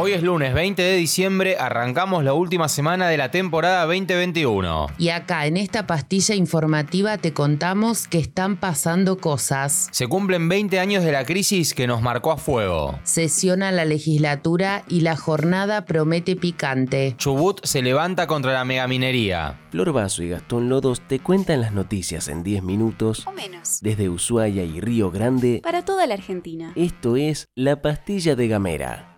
Hoy es lunes 20 de diciembre, arrancamos la última semana de la temporada 2021. Y acá en esta pastilla informativa te contamos que están pasando cosas. Se cumplen 20 años de la crisis que nos marcó a fuego. Sesiona la legislatura y la jornada promete picante. Chubut se levanta contra la megaminería. Flor Vaso y Gastón Lodos te cuentan las noticias en 10 minutos O menos. desde Ushuaia y Río Grande. Para toda la Argentina. Esto es La Pastilla de Gamera.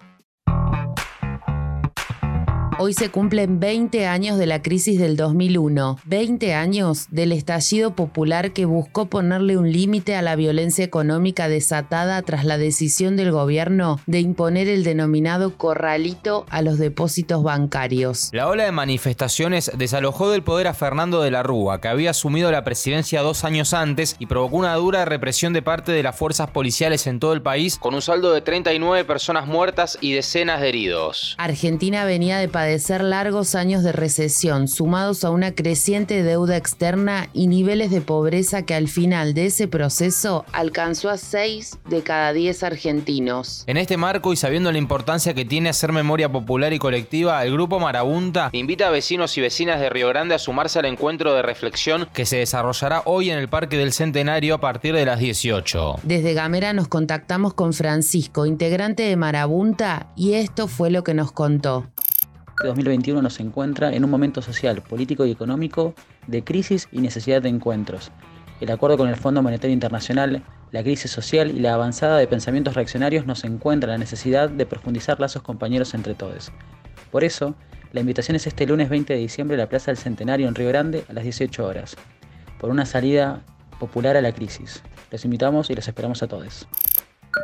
Hoy se cumplen 20 años de la crisis del 2001, 20 años del estallido popular que buscó ponerle un límite a la violencia económica desatada tras la decisión del gobierno de imponer el denominado corralito a los depósitos bancarios. La ola de manifestaciones desalojó del poder a Fernando de la Rúa, que había asumido la presidencia dos años antes y provocó una dura represión de parte de las fuerzas policiales en todo el país, con un saldo de 39 personas muertas y decenas de heridos. Argentina venía de padecer largos años de recesión, sumados a una creciente deuda externa y niveles de pobreza que al final de ese proceso alcanzó a 6 de cada 10 argentinos. En este marco y sabiendo la importancia que tiene hacer memoria popular y colectiva, el Grupo Marabunta invita a vecinos y vecinas de Río Grande a sumarse al encuentro de reflexión que se desarrollará hoy en el Parque del Centenario a partir de las 18. Desde Gamera nos contactamos con Francisco, integrante de Marabunta, y esto fue lo que nos contó. 2021 nos encuentra en un momento social, político y económico de crisis y necesidad de encuentros. El acuerdo con el Fondo Monetario Internacional, la crisis social y la avanzada de pensamientos reaccionarios nos encuentra la necesidad de profundizar lazos compañeros entre todos. Por eso, la invitación es este lunes 20 de diciembre a la Plaza del Centenario en Río Grande a las 18 horas, por una salida popular a la crisis. Los invitamos y los esperamos a todos.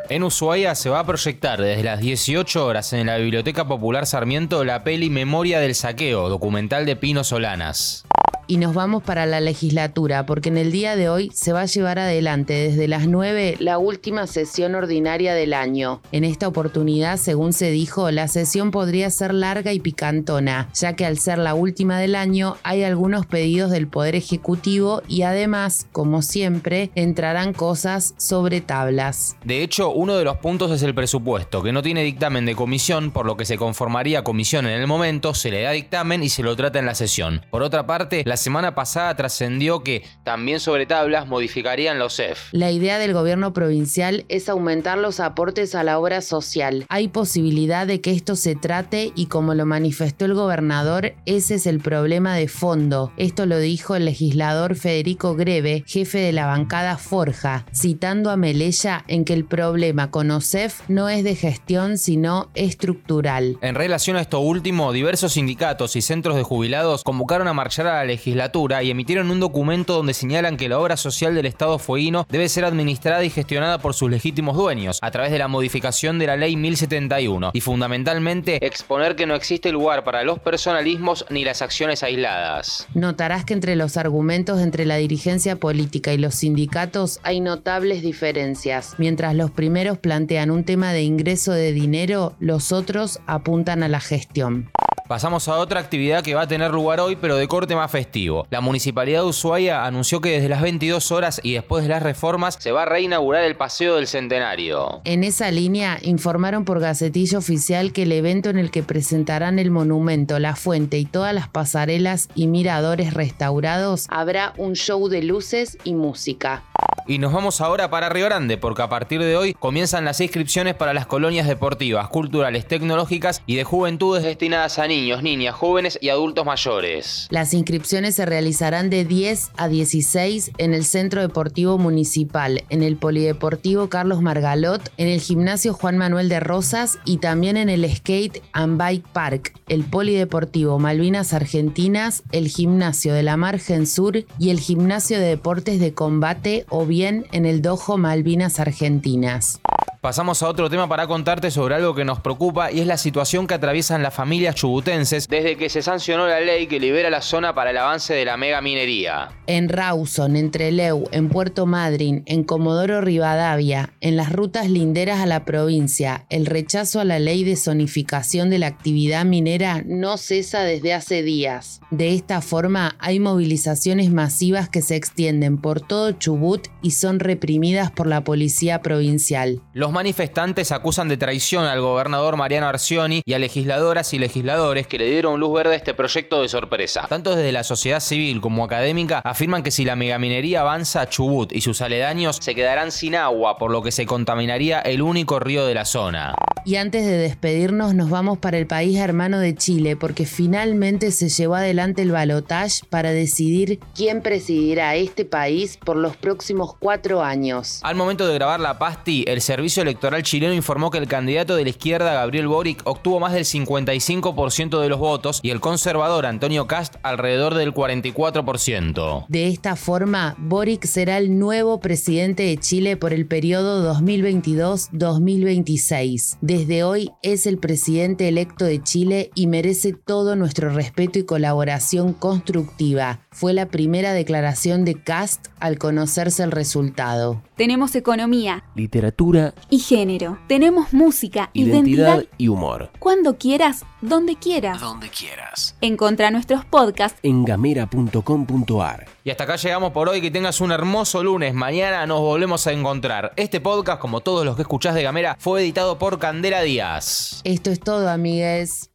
En Ushuaia se va a proyectar desde las 18 horas en la Biblioteca Popular Sarmiento la peli Memoria del Saqueo, documental de Pino Solanas. Y nos vamos para la legislatura, porque en el día de hoy se va a llevar adelante desde las 9 la última sesión ordinaria del año. En esta oportunidad, según se dijo, la sesión podría ser larga y picantona, ya que al ser la última del año hay algunos pedidos del Poder Ejecutivo y además, como siempre, entrarán cosas sobre tablas. De hecho, uno de los puntos es el presupuesto, que no tiene dictamen de comisión, por lo que se conformaría comisión en el momento, se le da dictamen y se lo trata en la sesión. Por otra parte, la semana pasada trascendió que, también sobre tablas, modificarían los E EF. La idea del gobierno provincial es aumentar los aportes a la obra social. Hay posibilidad de que esto se trate y como lo manifestó el gobernador, ese es el problema de fondo. Esto lo dijo el legislador Federico Greve, jefe de la bancada Forja, citando a Melella en que el problema con OSEF no es de gestión sino estructural. En relación a esto último, diversos sindicatos y centros de jubilados convocaron a marchar a la legislatura y emitieron un documento donde señalan que la obra social del Estado fueguino debe ser administrada y gestionada por sus legítimos dueños, a través de la modificación de la Ley 1071, y fundamentalmente exponer que no existe lugar para los personalismos ni las acciones aisladas. Notarás que entre los argumentos entre la dirigencia política y los sindicatos hay notables diferencias. Mientras los primeros plantean un tema de ingreso de dinero, los otros apuntan a la gestión. Pasamos a otra actividad que va a tener lugar hoy, pero de corte más festivo. La Municipalidad de Ushuaia anunció que desde las 22 horas y después de las reformas se va a reinaugurar el Paseo del Centenario. En esa línea, informaron por Gacetillo Oficial que el evento en el que presentarán el monumento, la fuente y todas las pasarelas y miradores restaurados, habrá un show de luces y música. Y nos vamos ahora para Río Grande, porque a partir de hoy comienzan las inscripciones para las colonias deportivas, culturales, tecnológicas y de juventudes destinadas a niños, niñas, jóvenes y adultos mayores. Las inscripciones se realizarán de 10 a 16 en el Centro Deportivo Municipal, en el Polideportivo Carlos Margalot, en el Gimnasio Juan Manuel de Rosas y también en el Skate and Bike Park, el Polideportivo Malvinas Argentinas, el Gimnasio de la Margen Sur y el Gimnasio de Deportes de Combate o en el Dojo Malvinas Argentinas. Pasamos a otro tema para contarte sobre algo que nos preocupa y es la situación que atraviesan las familias chubutenses desde que se sancionó la ley que libera la zona para el avance de la mega minería. En Rawson, en Trelew, en Puerto Madryn, en Comodoro Rivadavia, en las rutas linderas a la provincia, el rechazo a la ley de zonificación de la actividad minera no cesa desde hace días. De esta forma, hay movilizaciones masivas que se extienden por todo Chubut y son reprimidas por la policía provincial. Los manifestantes acusan de traición al gobernador Mariano Arcioni y a legisladoras y legisladores que le dieron luz verde a este proyecto de sorpresa. Tanto desde la sociedad civil como académica afirman que si la megaminería avanza, Chubut y sus aledaños se quedarán sin agua, por lo que se contaminaría el único río de la zona. Y antes de despedirnos nos vamos para el país hermano de Chile porque finalmente se llevó adelante el balotaje para decidir quién presidirá este país por los próximos cuatro años. Al momento de grabar la pasti, el Servicio Electoral chileno informó que el candidato de la izquierda, Gabriel Boric, obtuvo más del 55% de los votos y el conservador Antonio Cast alrededor del 44%. De esta forma, Boric será el nuevo presidente de Chile por el periodo 2022-2026. Desde hoy es el presidente electo de Chile y merece todo nuestro respeto y colaboración constructiva. Fue la primera declaración de Cast al conocerse el resultado. Tenemos economía, Literatura, y género. Tenemos música, identidad identidad, y humor. cuando quieras, donde quieras. Donde quieras. Encontra nuestros podcasts En gamera.com.ar. Y hasta acá llegamos por hoy. Que tengas un hermoso lunes. Mañana nos volvemos a encontrar. Este podcast, como todos los que escuchás de Gamera, fue editado por Candela Díaz. Esto es todo, amigues.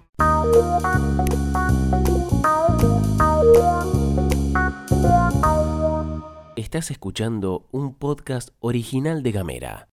Estás escuchando un podcast original de Gamera.